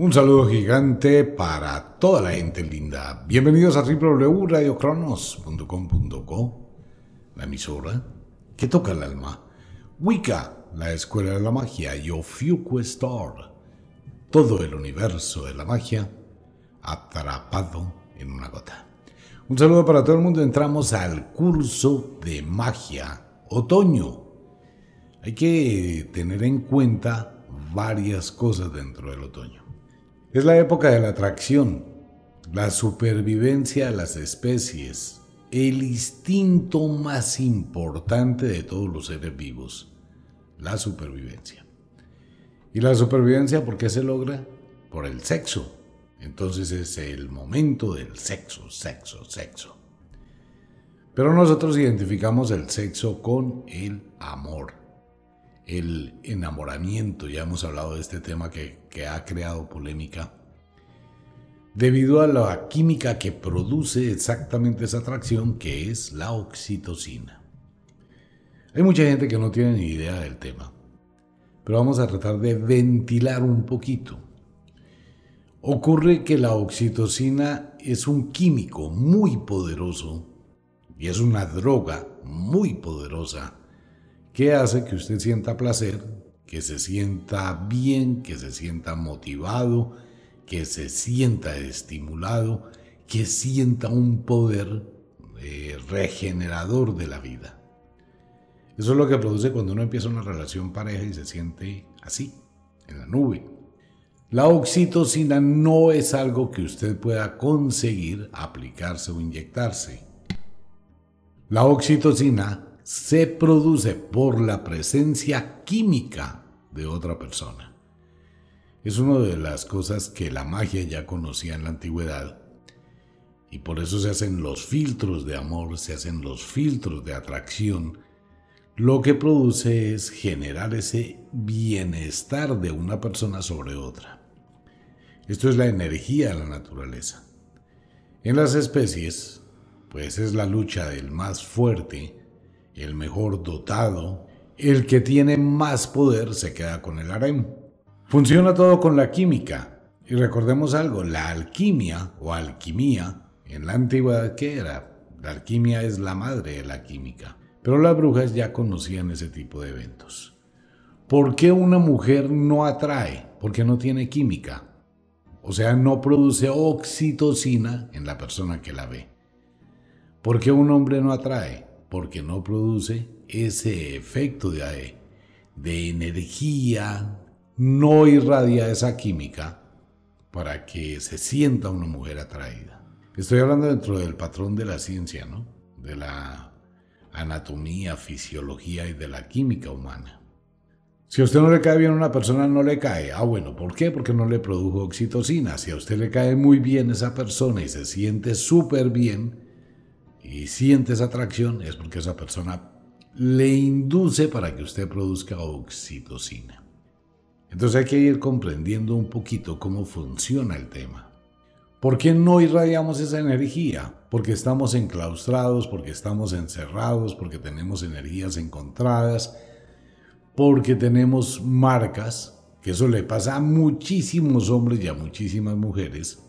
Un saludo gigante para toda la gente linda. Bienvenidos a www.radiocronos.com.co, la emisora que toca el alma. Wicca, la escuela de la magia, y Ofiuco Star, todo el universo de la magia atrapado en una gota. Un saludo para todo el mundo. Entramos al curso de magia otoño. Hay que tener en cuenta varias cosas dentro del otoño. Es la época de la atracción, la supervivencia de las especies, el instinto más importante de todos los seres vivos, la supervivencia. ¿Y la supervivencia por qué se logra? Por el sexo. Entonces es el momento del sexo, sexo, sexo. Pero nosotros identificamos el sexo con el amor el enamoramiento, ya hemos hablado de este tema que, ha creado polémica, debido a la química que produce exactamente esa atracción que es la oxitocina. Hay mucha gente que no tiene ni idea del tema, pero vamos a tratar de ventilar un poquito. Ocurre que la oxitocina es un químico muy poderoso y es una droga muy poderosa ¿Qué hace que usted sienta placer, que se sienta bien, que se sienta motivado, que se sienta estimulado, que sienta un poder eh, regenerador de la vida. Eso es lo que produce cuando uno empieza una relación pareja y se siente así, en la nube. La oxitocina no es algo que usted pueda conseguir aplicarse o inyectarse. La oxitocina se produce por la presencia química de otra persona. Es una de las cosas que la magia ya conocía en la antigüedad y por eso se hacen los filtros de amor, se hacen los filtros de atracción. Lo que produce es generar ese bienestar de una persona sobre otra. Esto es la energía de la naturaleza. En las especies, pues es la lucha del más fuerte el mejor dotado, el que tiene más poder se queda con el harem. Funciona todo con la química. Y recordemos algo, la alquimia o alquimia en la antigüedad, ¿qué era? La alquimia es la madre de la química. Pero las brujas ya conocían ese tipo de eventos. ¿Por qué una mujer no atrae? Porque no tiene química. O sea, no produce oxitocina en la persona que la ve. ¿Por qué un hombre no atrae? Porque no produce ese efecto de, de energía, no irradia esa química para que se sienta una mujer atraída. Estoy hablando dentro del patrón de la ciencia, ¿no? De la anatomía, fisiología y de la química humana. Si a usted no le cae bien a una persona, no le cae. Ah, bueno, ¿por qué? Porque no le produjo oxitocina. Si a usted le cae muy bien esa persona y se siente súper bien, y siente esa atracción es porque esa persona le induce para que usted produzca oxitocina. Entonces hay que ir comprendiendo un poquito cómo funciona el tema. ¿Por qué no irradiamos esa energía? Porque estamos enclaustrados, porque estamos encerrados, porque tenemos energías encontradas, porque tenemos marcas, que eso le pasa a muchísimos hombres y a muchísimas mujeres.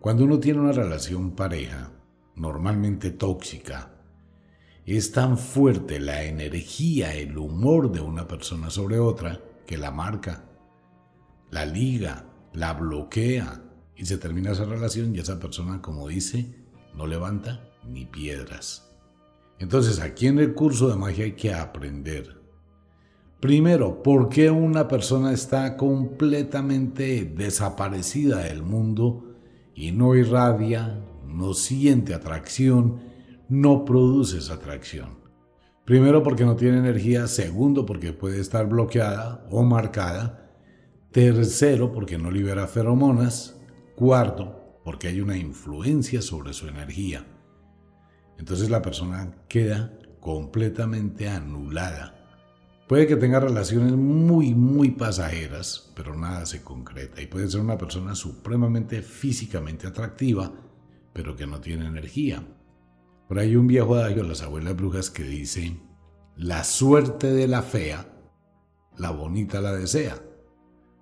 Cuando uno tiene una relación pareja, normalmente tóxica, es tan fuerte la energía, el humor de una persona sobre otra que la marca, la liga, la bloquea y se termina esa relación y esa persona, como dice, no levanta ni piedras. Entonces aquí en el curso de magia hay que aprender. Primero, ¿por qué una persona está completamente desaparecida del mundo y no irradia no siente atracción, no produce esa atracción. Primero porque no tiene energía, segundo porque puede estar bloqueada o marcada, tercero porque no libera feromonas, cuarto porque hay una influencia sobre su energía. Entonces la persona queda completamente anulada. Puede que tenga relaciones muy, muy pasajeras, pero nada se concreta. Y puede ser una persona supremamente físicamente atractiva, pero que no tiene energía. Por ahí un viejo adagio de las abuelas brujas que dice, la suerte de la fea, la bonita la desea.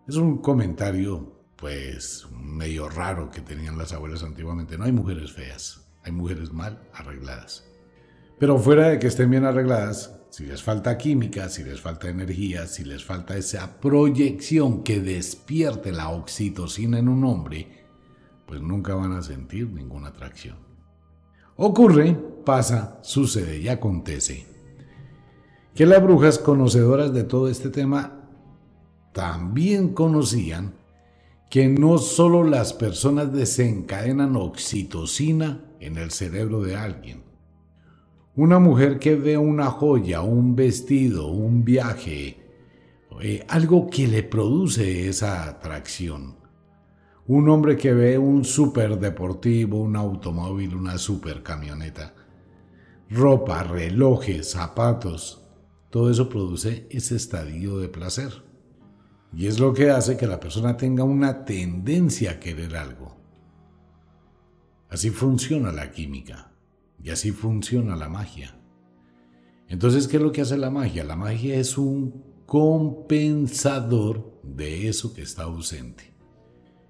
Es un comentario pues medio raro que tenían las abuelas antiguamente. No hay mujeres feas, hay mujeres mal arregladas. Pero fuera de que estén bien arregladas, si les falta química, si les falta energía, si les falta esa proyección que despierte la oxitocina en un hombre, pues nunca van a sentir ninguna atracción. Ocurre, pasa, sucede y acontece que las brujas conocedoras de todo este tema también conocían que no solo las personas desencadenan oxitocina en el cerebro de alguien. Una mujer que ve una joya, un vestido, un viaje, eh, algo que le produce esa atracción. Un hombre que ve un deportivo, un automóvil, una camioneta, ropa, relojes, zapatos, todo eso produce ese estadio de placer. Y es lo que hace que la persona tenga una tendencia a querer algo. Así funciona la química y así funciona la magia. Entonces, ¿qué es lo que hace la magia? La magia es un compensador de eso que está ausente.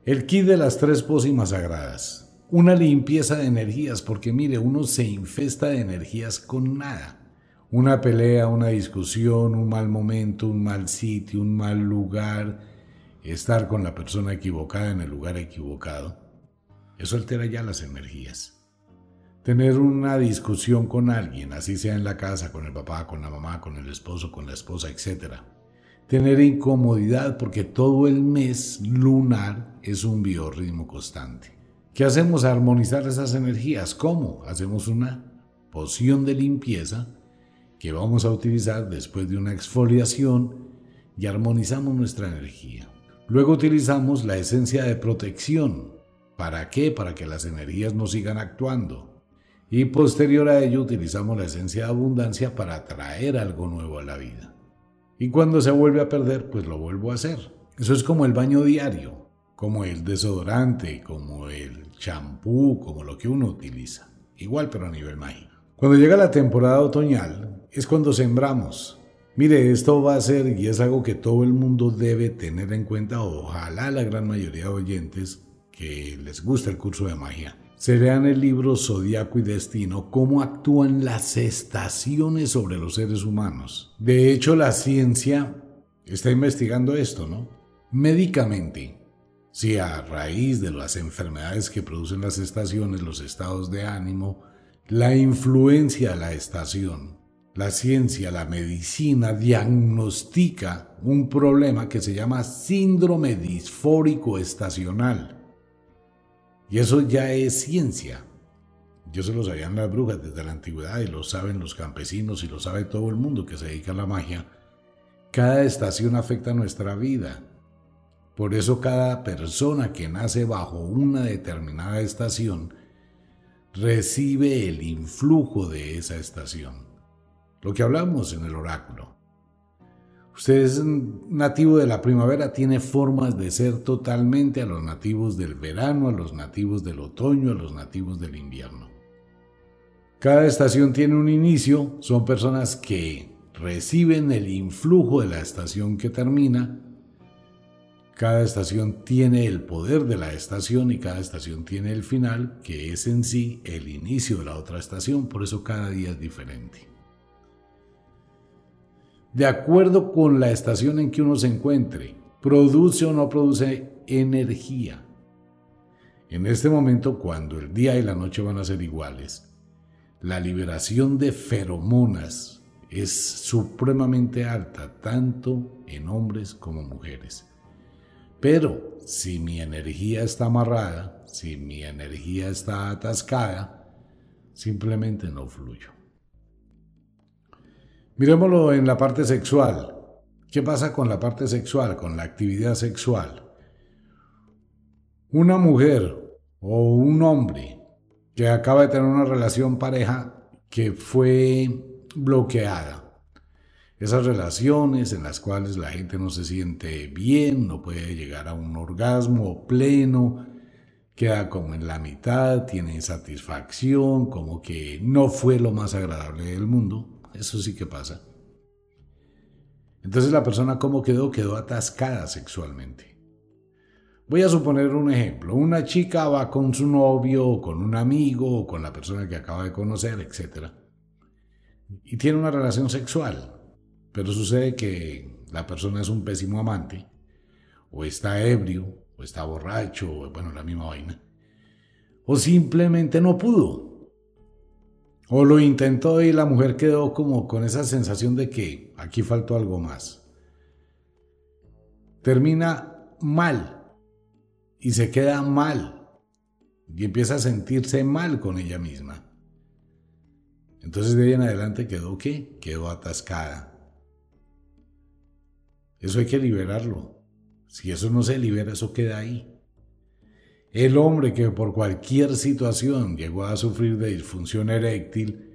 El kit de las tres pócimas sagradas. Una limpieza de energías, porque mire, uno se infesta de energías con nada una pelea, una discusión, un mal momento, un mal sitio, un mal lugar, estar con la persona equivocada en el lugar equivocado, eso altera ya las energías. Tener una discusión con alguien, así sea en la casa, con el papá, con la mamá, con el esposo, con la esposa, etc. Tener incomodidad porque todo el mes lunar es un biorritmo constante. ¿Qué hacemos? Armonizar esas energías. ¿Cómo? Hacemos una poción de limpieza que vamos a utilizar después de una exfoliación y armonizamos nuestra energía. Luego utilizamos la esencia de protección. ¿Para qué? Para que las energías no sigan actuando. Y posterior a ello utilizamos la esencia de abundancia para atraer algo nuevo a la vida. Y cuando se vuelve a perder, pues lo vuelvo a hacer. Eso es como el baño diario, como el desodorante, como el champú, como lo que uno utiliza. Igual pero a nivel mágico. Cuando llega la temporada otoñal es cuando sembramos. Mire, esto va a ser y es algo que todo el mundo debe tener en cuenta, ojalá la gran mayoría de oyentes que les gusta el curso de magia. Se lean el libro Zodiaco y Destino, cómo actúan las estaciones sobre los seres humanos. De hecho, la ciencia está investigando esto, ¿no? Médicamente, si a raíz de las enfermedades que producen las estaciones, los estados de ánimo, la influencia de la estación. La ciencia, la medicina diagnostica un problema que se llama síndrome disfórico estacional. Y eso ya es ciencia. Yo se lo sabían las brujas desde la antigüedad y lo saben los campesinos y lo sabe todo el mundo que se dedica a la magia. Cada estación afecta nuestra vida. Por eso cada persona que nace bajo una determinada estación recibe el influjo de esa estación. Lo que hablamos en el oráculo. Usted es nativo de la primavera, tiene formas de ser totalmente a los nativos del verano, a los nativos del otoño, a los nativos del invierno. Cada estación tiene un inicio, son personas que reciben el influjo de la estación que termina cada estación tiene el poder de la estación y cada estación tiene el final, que es en sí el inicio de la otra estación, por eso cada día es diferente. De acuerdo con la estación en que uno se encuentre, produce o no produce energía. En este momento, cuando el día y la noche van a ser iguales, la liberación de feromonas es supremamente alta, tanto en hombres como mujeres. Pero si mi energía está amarrada, si mi energía está atascada, simplemente no fluyo. Miremoslo en la parte sexual. ¿Qué pasa con la parte sexual, con la actividad sexual? Una mujer o un hombre que acaba de tener una relación pareja que fue bloqueada esas relaciones en las cuales la gente no se siente bien, no puede llegar a un orgasmo pleno, queda como en la mitad, tiene insatisfacción, como que no fue lo más agradable del mundo. Eso sí que pasa. Entonces la persona cómo quedó, quedó atascada sexualmente. Voy a suponer un ejemplo. Una chica va con su novio o con un amigo o con la persona que acaba de conocer, etc. Y tiene una relación sexual. Pero sucede que la persona es un pésimo amante, o está ebrio, o está borracho, o bueno, la misma vaina. O simplemente no pudo. O lo intentó y la mujer quedó como con esa sensación de que aquí faltó algo más. Termina mal y se queda mal y empieza a sentirse mal con ella misma. Entonces de ahí en adelante quedó qué? Quedó atascada. Eso hay que liberarlo. Si eso no se libera, eso queda ahí. El hombre que por cualquier situación llegó a sufrir de disfunción eréctil,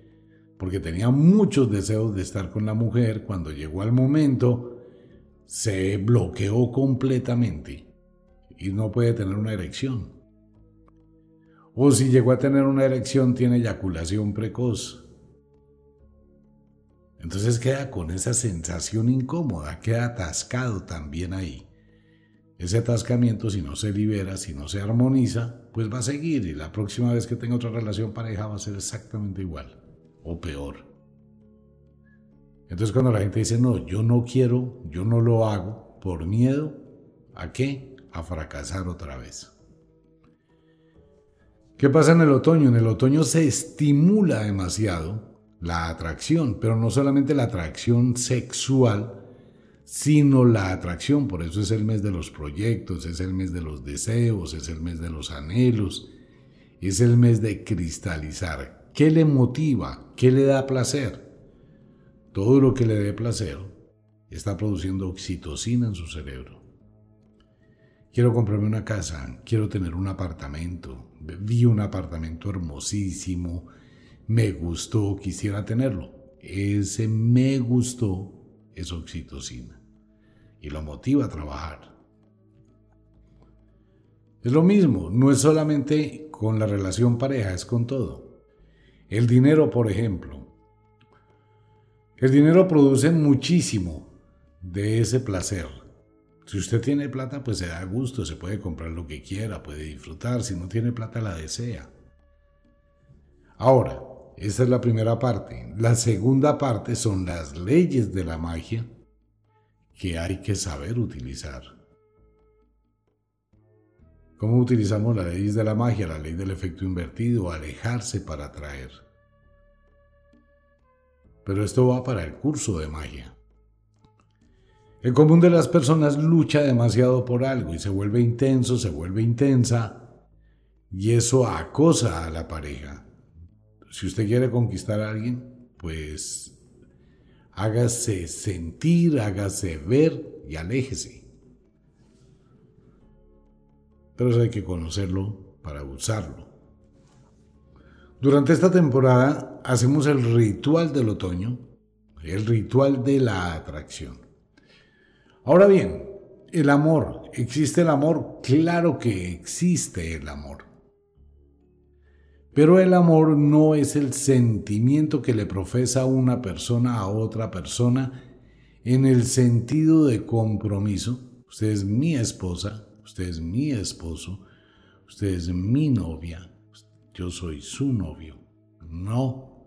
porque tenía muchos deseos de estar con la mujer, cuando llegó al momento, se bloqueó completamente y no puede tener una erección. O si llegó a tener una erección, tiene eyaculación precoz. Entonces queda con esa sensación incómoda, queda atascado también ahí. Ese atascamiento, si no se libera, si no se armoniza, pues va a seguir y la próxima vez que tenga otra relación pareja va a ser exactamente igual o peor. Entonces cuando la gente dice, no, yo no quiero, yo no lo hago por miedo, ¿a qué? a fracasar otra vez. ¿Qué pasa en el otoño? En el otoño se estimula demasiado la atracción, pero no solamente la atracción sexual, sino la atracción. Por eso es el mes de los proyectos, es el mes de los deseos, es el mes de los anhelos, es el mes de cristalizar. ¿Qué le motiva? ¿Qué le da placer? Todo lo que le dé placer está produciendo oxitocina en su cerebro. Quiero comprarme una casa, quiero tener un apartamento. Vi un apartamento hermosísimo, me gustó, quisiera tenerlo. Ese me gustó es oxitocina y lo motiva a trabajar. Es lo mismo, no es solamente con la relación pareja, es con todo. El dinero, por ejemplo. El dinero produce muchísimo de ese placer si usted tiene plata, pues se da gusto, se puede comprar lo que quiera, puede disfrutar. Si no tiene plata, la desea. Ahora, esta es la primera parte. La segunda parte son las leyes de la magia que hay que saber utilizar. ¿Cómo utilizamos las leyes de la magia? La ley del efecto invertido, alejarse para atraer. Pero esto va para el curso de magia. El común de las personas lucha demasiado por algo y se vuelve intenso, se vuelve intensa y eso acosa a la pareja. Si usted quiere conquistar a alguien, pues hágase sentir, hágase ver y aléjese. Pero eso hay que conocerlo para usarlo. Durante esta temporada hacemos el ritual del otoño, el ritual de la atracción. Ahora bien, el amor, ¿existe el amor? Claro que existe el amor. Pero el amor no es el sentimiento que le profesa una persona a otra persona en el sentido de compromiso. Usted es mi esposa, usted es mi esposo, usted es mi novia, yo soy su novio. No.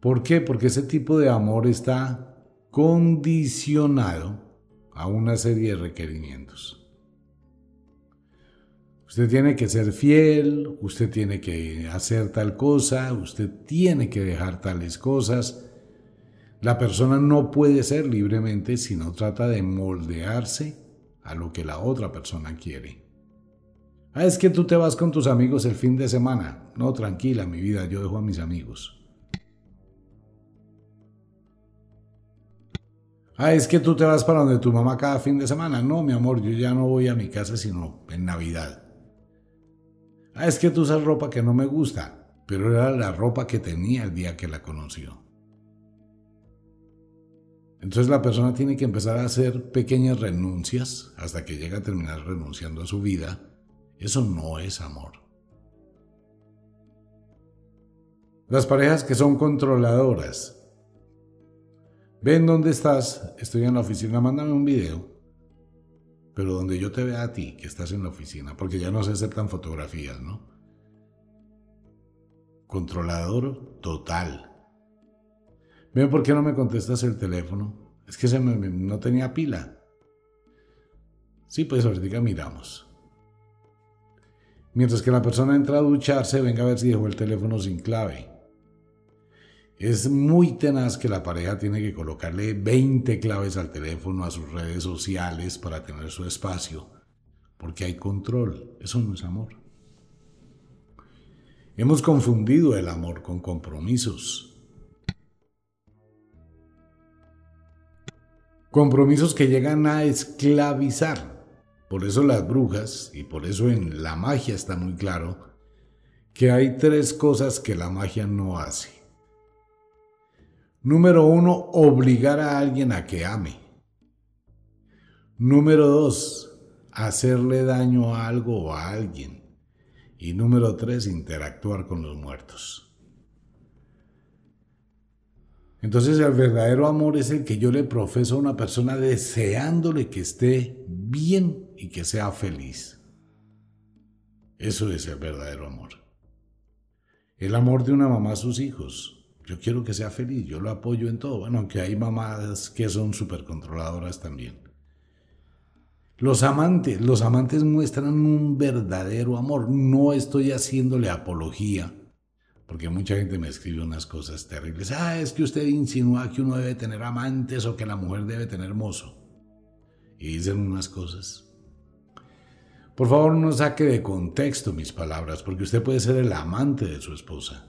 ¿Por qué? Porque ese tipo de amor está condicionado a una serie de requerimientos. Usted tiene que ser fiel, usted tiene que hacer tal cosa, usted tiene que dejar tales cosas. La persona no puede ser libremente si no trata de moldearse a lo que la otra persona quiere. Ah, es que tú te vas con tus amigos el fin de semana. No, tranquila, mi vida, yo dejo a mis amigos. Ah, es que tú te vas para donde tu mamá cada fin de semana. No, mi amor, yo ya no voy a mi casa sino en Navidad. Ah, es que tú usas ropa que no me gusta, pero era la ropa que tenía el día que la conoció. Entonces la persona tiene que empezar a hacer pequeñas renuncias hasta que llega a terminar renunciando a su vida. Eso no es amor. Las parejas que son controladoras, Ven dónde estás, estoy en la oficina, mándame un video. Pero donde yo te vea a ti, que estás en la oficina, porque ya no se aceptan fotografías, ¿no? Controlador total. ¿Ven por qué no me contestas el teléfono? Es que se me, no tenía pila. Sí, pues ahorita miramos. Mientras que la persona entra a ducharse, venga a ver si dejó el teléfono sin clave. Es muy tenaz que la pareja tiene que colocarle 20 claves al teléfono, a sus redes sociales para tener su espacio, porque hay control. Eso no es amor. Hemos confundido el amor con compromisos. Compromisos que llegan a esclavizar. Por eso las brujas, y por eso en la magia está muy claro, que hay tres cosas que la magia no hace. Número uno, obligar a alguien a que ame. Número dos, hacerle daño a algo o a alguien. Y número tres, interactuar con los muertos. Entonces el verdadero amor es el que yo le profeso a una persona deseándole que esté bien y que sea feliz. Eso es el verdadero amor. El amor de una mamá a sus hijos. Yo quiero que sea feliz, yo lo apoyo en todo. Bueno, aunque hay mamás que son súper controladoras también. Los amantes, los amantes muestran un verdadero amor. No estoy haciéndole apología porque mucha gente me escribe unas cosas terribles. Ah, es que usted insinúa que uno debe tener amantes o que la mujer debe tener mozo. Y dicen unas cosas. Por favor, no saque de contexto mis palabras, porque usted puede ser el amante de su esposa.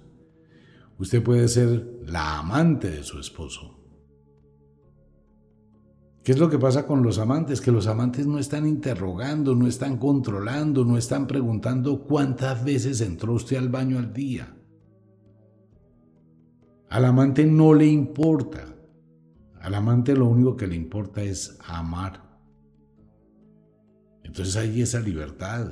Usted puede ser la amante de su esposo. ¿Qué es lo que pasa con los amantes? Que los amantes no están interrogando, no están controlando, no están preguntando cuántas veces entró usted al baño al día. Al amante no le importa. Al amante lo único que le importa es amar. Entonces hay esa libertad.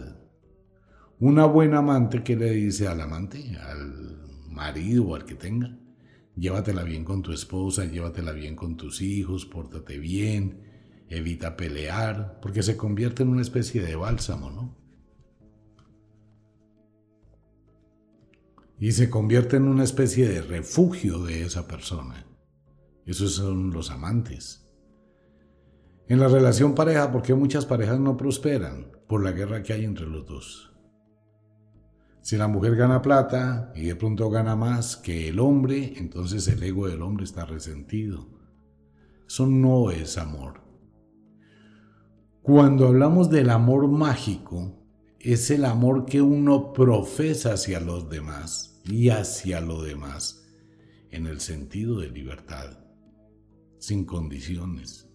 Una buena amante que le dice al amante, al marido o al que tenga, llévatela bien con tu esposa, llévatela bien con tus hijos, pórtate bien, evita pelear, porque se convierte en una especie de bálsamo, ¿no? y se convierte en una especie de refugio de esa persona. Esos son los amantes. En la relación pareja, ¿por qué muchas parejas no prosperan? Por la guerra que hay entre los dos. Si la mujer gana plata y de pronto gana más que el hombre, entonces el ego del hombre está resentido. Eso no es amor. Cuando hablamos del amor mágico, es el amor que uno profesa hacia los demás y hacia lo demás en el sentido de libertad, sin condiciones.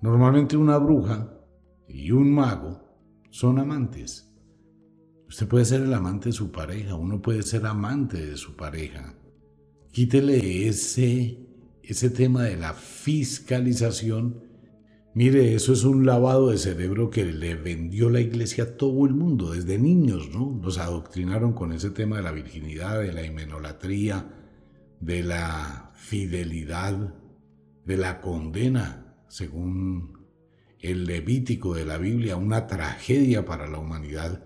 Normalmente una bruja y un mago son amantes. Usted puede ser el amante de su pareja, uno puede ser amante de su pareja. Quítele ese, ese tema de la fiscalización Mire, eso es un lavado de cerebro que le vendió la iglesia a todo el mundo, desde niños, ¿no? Los adoctrinaron con ese tema de la virginidad, de la himenolatría, de la fidelidad, de la condena, según el Levítico de la Biblia, una tragedia para la humanidad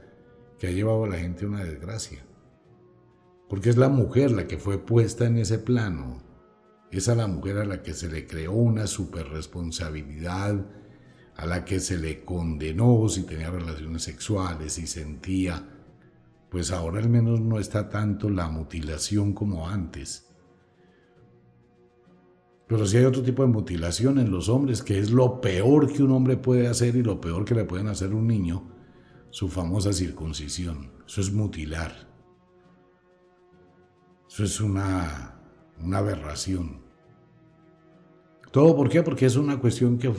que ha llevado a la gente a una desgracia. Porque es la mujer la que fue puesta en ese plano es la mujer a la que se le creó una superresponsabilidad, a la que se le condenó si tenía relaciones sexuales y sentía, pues ahora al menos no está tanto la mutilación como antes. Pero si hay otro tipo de mutilación en los hombres, que es lo peor que un hombre puede hacer y lo peor que le pueden hacer un niño, su famosa circuncisión. Eso es mutilar. Eso es una una aberración. ¿Todo por qué? Porque es una cuestión que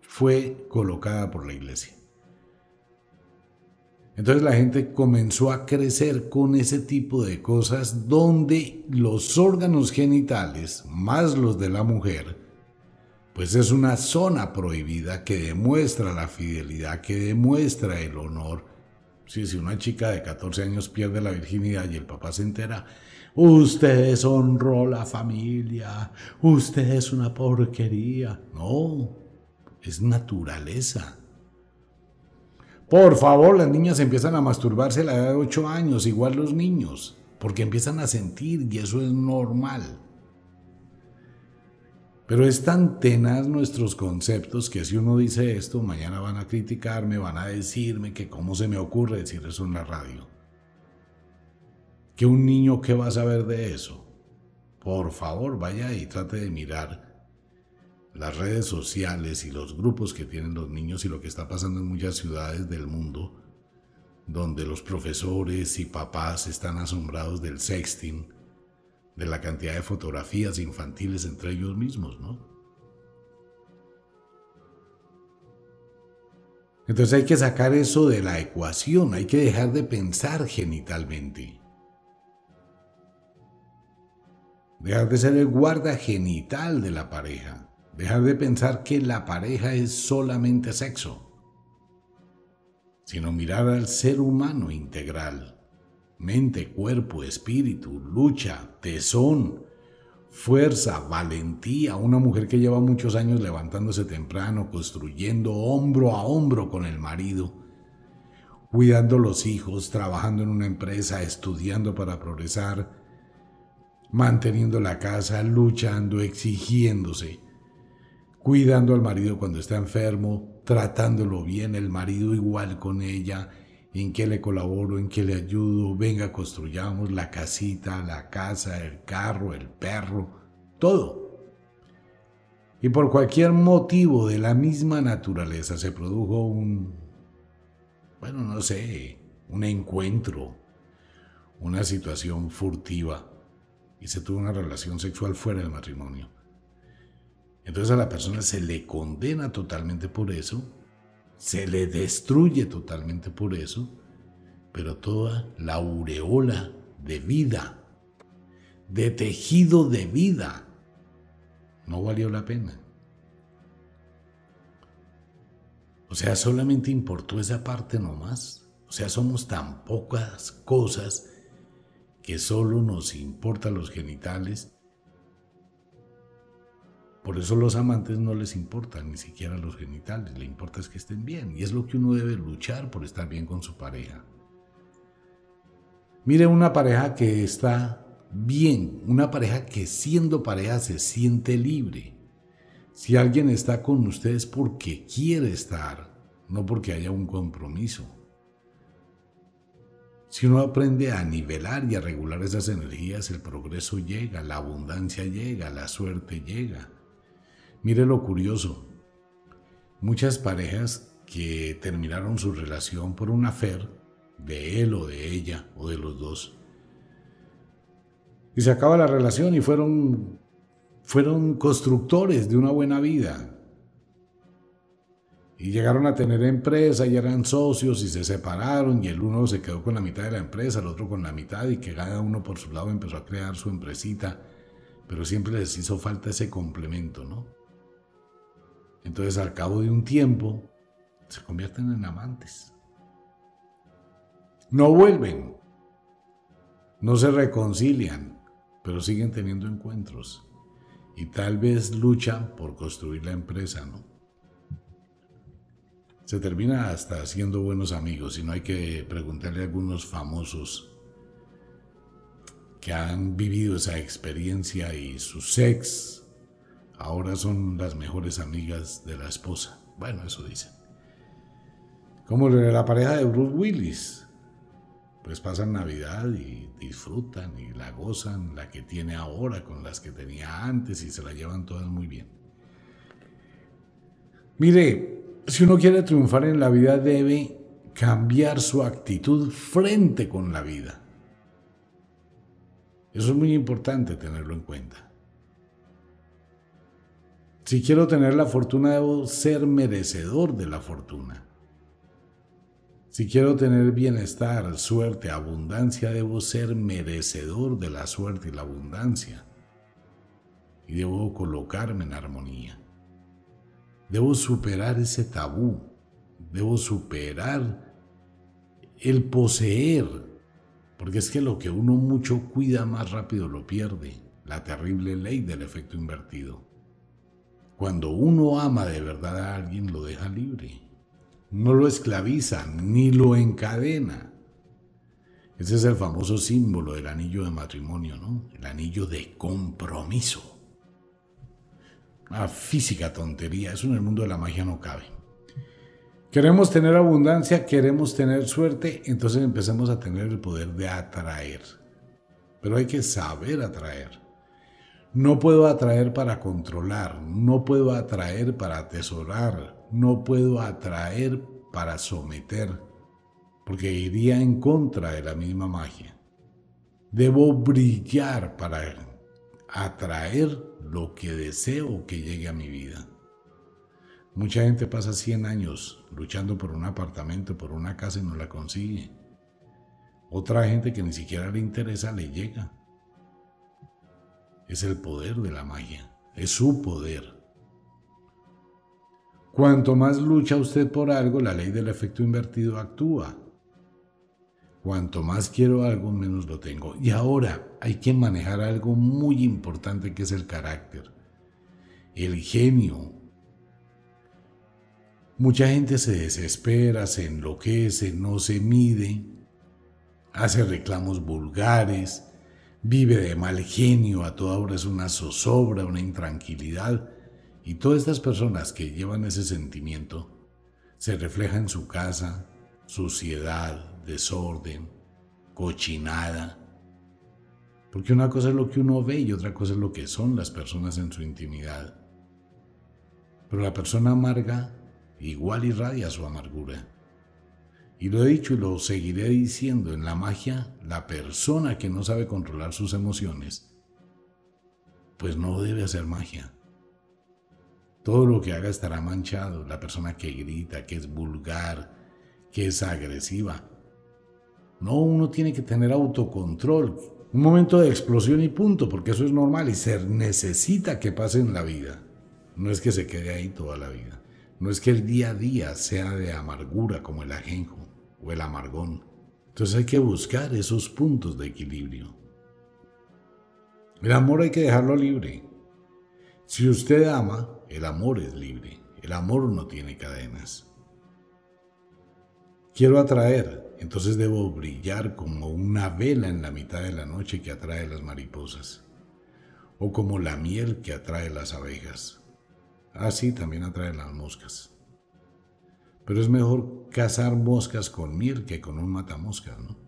fue colocada por la iglesia. Entonces la gente comenzó a crecer con ese tipo de cosas donde los órganos genitales, más los de la mujer, pues es una zona prohibida que demuestra la fidelidad, que demuestra el honor. si una chica de 14 años pierde la virginidad y el papá se entera, usted deshonró la familia, usted es una porquería. No, es naturaleza. Por favor, las niñas empiezan a masturbarse a la edad de 8 años, igual los niños, porque empiezan a sentir y eso es normal. Pero es tan tenaz nuestros conceptos que si uno dice esto, mañana van a criticarme, van a decirme que cómo se me ocurre decir eso en la radio. Que un niño, ¿qué va a saber de eso? Por favor, vaya y trate de mirar las redes sociales y los grupos que tienen los niños y lo que está pasando en muchas ciudades del mundo, donde los profesores y papás están asombrados del sexting, de la cantidad de fotografías infantiles entre ellos mismos, ¿no? Entonces hay que sacar eso de la ecuación, hay que dejar de pensar genitalmente. Dejar de ser el guarda genital de la pareja. Dejar de pensar que la pareja es solamente sexo, sino mirar al ser humano integral. Mente, cuerpo, espíritu, lucha, tesón, fuerza, valentía. Una mujer que lleva muchos años levantándose temprano, construyendo hombro a hombro con el marido, cuidando los hijos, trabajando en una empresa, estudiando para progresar, manteniendo la casa, luchando, exigiéndose cuidando al marido cuando está enfermo, tratándolo bien, el marido igual con ella, en qué le colaboro, en qué le ayudo, venga, construyamos la casita, la casa, el carro, el perro, todo. Y por cualquier motivo de la misma naturaleza se produjo un, bueno, no sé, un encuentro, una situación furtiva y se tuvo una relación sexual fuera del matrimonio. Entonces a la persona se le condena totalmente por eso, se le destruye totalmente por eso, pero toda la aureola de vida, de tejido de vida, no valió la pena. O sea, solamente importó esa parte nomás. O sea, somos tan pocas cosas que solo nos importan los genitales por eso los amantes no les importan ni siquiera los genitales, le importa es que estén bien. Y es lo que uno debe luchar por estar bien con su pareja. Mire una pareja que está bien, una pareja que siendo pareja se siente libre. Si alguien está con ustedes porque quiere estar, no porque haya un compromiso. Si uno aprende a nivelar y a regular esas energías, el progreso llega, la abundancia llega, la suerte llega. Mire lo curioso. Muchas parejas que terminaron su relación por un afer de él o de ella o de los dos. Y se acaba la relación y fueron, fueron constructores de una buena vida. Y llegaron a tener empresa y eran socios y se separaron y el uno se quedó con la mitad de la empresa, el otro con la mitad y que cada uno por su lado empezó a crear su empresita, pero siempre les hizo falta ese complemento, ¿no? Entonces al cabo de un tiempo se convierten en amantes. No vuelven, no se reconcilian, pero siguen teniendo encuentros. Y tal vez luchan por construir la empresa, ¿no? Se termina hasta siendo buenos amigos y no hay que preguntarle a algunos famosos que han vivido esa experiencia y su sex ahora son las mejores amigas de la esposa. Bueno, eso dicen. Como la pareja de Bruce Willis. Pues pasan Navidad y disfrutan y la gozan, la que tiene ahora con las que tenía antes y se la llevan todas muy bien. Mire, si uno quiere triunfar en la vida debe cambiar su actitud frente con la vida. Eso es muy importante tenerlo en cuenta. Si quiero tener la fortuna, debo ser merecedor de la fortuna. Si quiero tener bienestar, suerte, abundancia, debo ser merecedor de la suerte y la abundancia. Y debo colocarme en armonía. Debo superar ese tabú. Debo superar el poseer. Porque es que lo que uno mucho cuida más rápido lo pierde. La terrible ley del efecto invertido. Cuando uno ama de verdad a alguien, lo deja libre. No lo esclaviza ni lo encadena. Ese es el famoso símbolo del anillo de matrimonio, ¿no? El anillo de compromiso. Una física tontería, eso en el mundo de la magia no cabe. Queremos tener abundancia, queremos tener suerte, entonces empecemos a tener el poder de atraer. Pero hay que saber atraer. No puedo atraer para controlar, no puedo atraer para atesorar, no puedo atraer para someter porque iría en contra de la misma magia. Debo brillar para atraer lo que deseo que llegue a mi vida. Mucha gente pasa 100 años luchando por un apartamento, por una casa y no la consigue. Otra gente que ni siquiera le interesa le llega. Es el poder de la magia, es su poder. Cuanto más lucha usted por algo, la ley del efecto invertido actúa. Cuanto más quiero algo, menos lo tengo. Y ahora hay que manejar algo muy importante que es el carácter, el genio. Mucha gente se desespera, se enloquece, no se mide, hace reclamos vulgares, vive de mal genio, a toda hora es una zozobra, una intranquilidad. Y todas estas personas que llevan ese sentimiento se refleja en su casa, suciedad, desorden, cochinada. Porque una cosa es lo que uno ve y otra cosa es lo que son las personas en su intimidad. Pero la persona amarga igual irradia su amargura. Y lo he dicho y lo seguiré diciendo, en la magia, la persona que no sabe controlar sus emociones, pues no debe hacer magia. Todo lo que haga estará manchado. La persona que grita, que es vulgar, que es agresiva, no, uno tiene que tener autocontrol, un momento de explosión y punto, porque eso es normal y se necesita que pase en la vida. No es que se quede ahí toda la vida. No es que el día a día sea de amargura como el ajenjo o el amargón. Entonces hay que buscar esos puntos de equilibrio. El amor hay que dejarlo libre. Si usted ama, el amor es libre. El amor no tiene cadenas. Quiero atraer, entonces debo brillar como una vela en la mitad de la noche que atrae las mariposas, o como la miel que atrae las abejas. Así también atrae las moscas. Pero es mejor cazar moscas con miel que con un matamoscas, ¿no?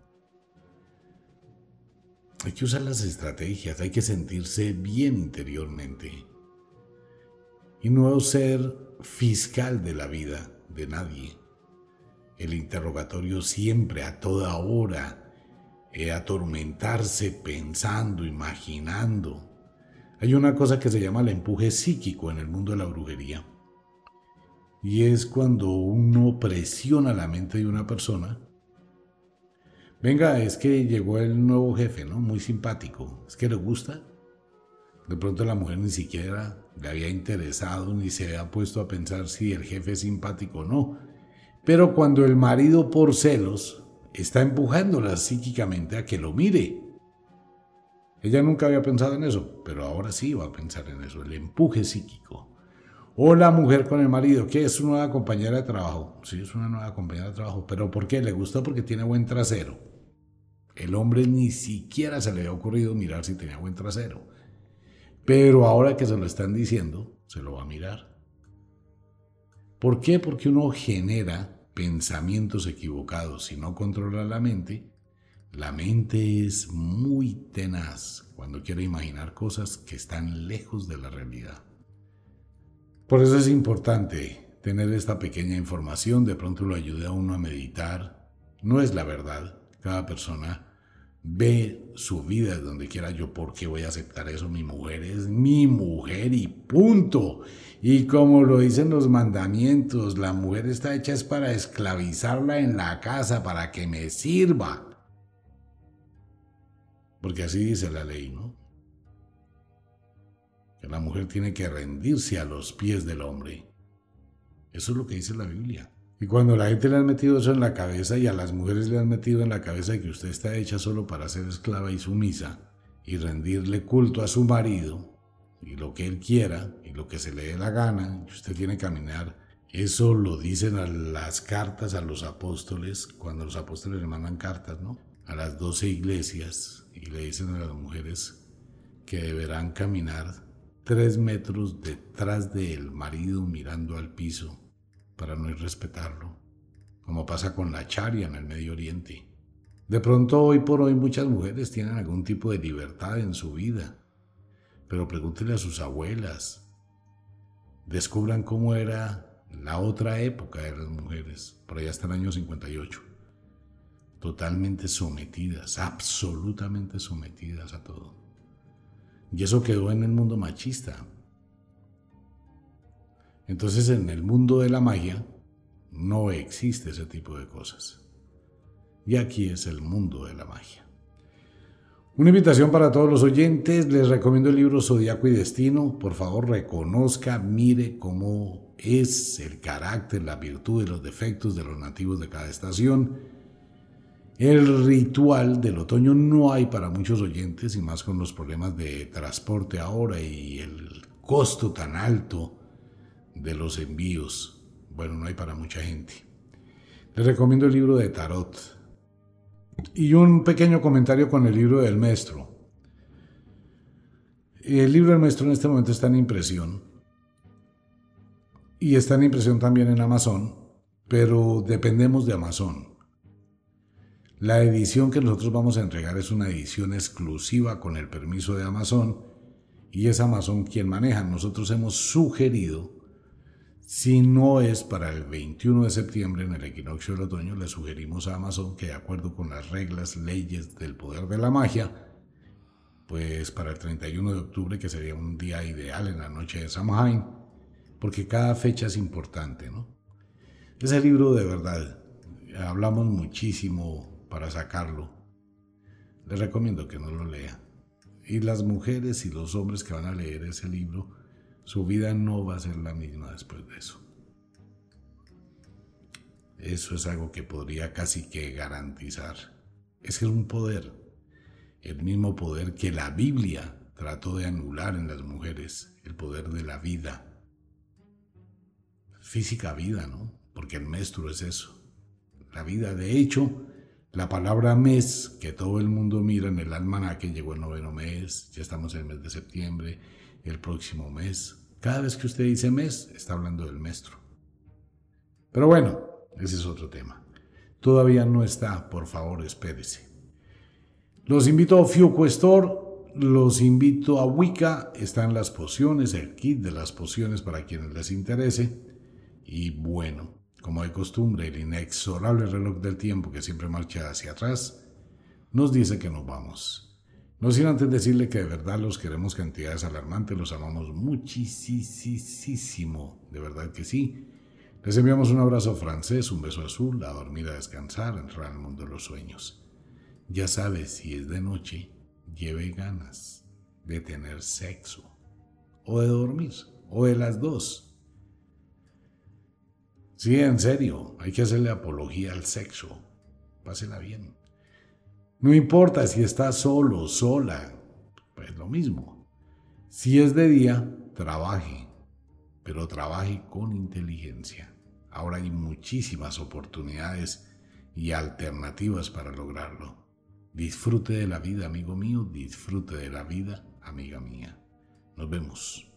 Hay que usar las estrategias, hay que sentirse bien interiormente y no ser fiscal de la vida de nadie el interrogatorio siempre, a toda hora, eh, atormentarse pensando, imaginando. Hay una cosa que se llama el empuje psíquico en el mundo de la brujería. Y es cuando uno presiona la mente de una persona. Venga, es que llegó el nuevo jefe, ¿no? Muy simpático. ¿Es que le gusta? De pronto la mujer ni siquiera le había interesado ni se había puesto a pensar si el jefe es simpático o no pero cuando el marido por celos está empujándola psíquicamente a que lo mire. Ella nunca había pensado en eso, pero ahora sí va a pensar en eso, el empuje psíquico. O la mujer con el marido, que es una nueva compañera de trabajo. Sí, es una nueva compañera de trabajo, pero ¿por qué? Le gusta porque tiene buen trasero. El hombre ni siquiera se le había ocurrido mirar si tenía buen trasero. Pero ahora que se lo están diciendo, se lo va a mirar. ¿Por qué? Porque uno genera pensamientos equivocados. Si no controla la mente, la mente es muy tenaz cuando quiere imaginar cosas que están lejos de la realidad. Por eso es importante tener esta pequeña información, de pronto lo ayuda a uno a meditar. No es la verdad, cada persona ve su vida donde quiera yo, ¿por qué voy a aceptar eso? Mi mujer es mi mujer y punto. Y como lo dicen los mandamientos, la mujer está hecha es para esclavizarla en la casa, para que me sirva. Porque así dice la ley, ¿no? Que la mujer tiene que rendirse a los pies del hombre. Eso es lo que dice la Biblia. Y cuando la gente le ha metido eso en la cabeza y a las mujeres le han metido en la cabeza que usted está hecha solo para ser esclava y sumisa y rendirle culto a su marido y lo que él quiera y lo que se le dé la gana, usted tiene que caminar. Eso lo dicen a las cartas a los apóstoles, cuando los apóstoles le mandan cartas, ¿no? A las doce iglesias y le dicen a las mujeres que deberán caminar tres metros detrás del marido mirando al piso para no irrespetarlo, como pasa con la charia en el Medio Oriente. De pronto hoy por hoy muchas mujeres tienen algún tipo de libertad en su vida, pero pregúntenle a sus abuelas, descubran cómo era la otra época de las mujeres, por allá hasta el año 58, totalmente sometidas, absolutamente sometidas a todo. Y eso quedó en el mundo machista. Entonces en el mundo de la magia no existe ese tipo de cosas. Y aquí es el mundo de la magia. Una invitación para todos los oyentes, les recomiendo el libro Zodíaco y Destino. Por favor, reconozca, mire cómo es el carácter, la virtud y los defectos de los nativos de cada estación. El ritual del otoño no hay para muchos oyentes y más con los problemas de transporte ahora y el costo tan alto de los envíos. Bueno, no hay para mucha gente. Les recomiendo el libro de Tarot. Y un pequeño comentario con el libro del maestro. El libro del maestro en este momento está en impresión. Y está en impresión también en Amazon, pero dependemos de Amazon. La edición que nosotros vamos a entregar es una edición exclusiva con el permiso de Amazon y es Amazon quien maneja. Nosotros hemos sugerido si no es para el 21 de septiembre en el equinoccio del otoño, le sugerimos a Amazon que de acuerdo con las reglas, leyes del poder de la magia, pues para el 31 de octubre, que sería un día ideal en la noche de Samhain, porque cada fecha es importante, ¿no? Ese libro de verdad, hablamos muchísimo para sacarlo. Les recomiendo que no lo lea. Y las mujeres y los hombres que van a leer ese libro, su vida no va a ser la misma después de eso. Eso es algo que podría casi que garantizar. Es un poder, el mismo poder que la Biblia trató de anular en las mujeres, el poder de la vida. Física vida, ¿no? Porque el maestro es eso. La vida, de hecho, la palabra mes, que todo el mundo mira en el almanaque, llegó el noveno mes, ya estamos en el mes de septiembre, el próximo mes. Cada vez que usted dice mes, está hablando del maestro. Pero bueno, ese es otro tema. Todavía no está, por favor, espérese. Los invito a Fiuco Store, los invito a Wicca, están las pociones, el kit de las pociones para quienes les interese. Y bueno, como de costumbre, el inexorable reloj del tiempo que siempre marcha hacia atrás, nos dice que nos vamos. No sin antes decirle que de verdad los queremos cantidades alarmantes, los amamos muchísimo, de verdad que sí. Les enviamos un abrazo francés, un beso azul, a dormir, a descansar, a entrar al mundo de los sueños. Ya sabes, si es de noche, lleve ganas de tener sexo, o de dormir, o de las dos. Sí, en serio, hay que hacerle apología al sexo. Pásela bien. No importa si está solo, sola, pues lo mismo. Si es de día, trabaje, pero trabaje con inteligencia. Ahora hay muchísimas oportunidades y alternativas para lograrlo. Disfrute de la vida, amigo mío, disfrute de la vida, amiga mía. Nos vemos.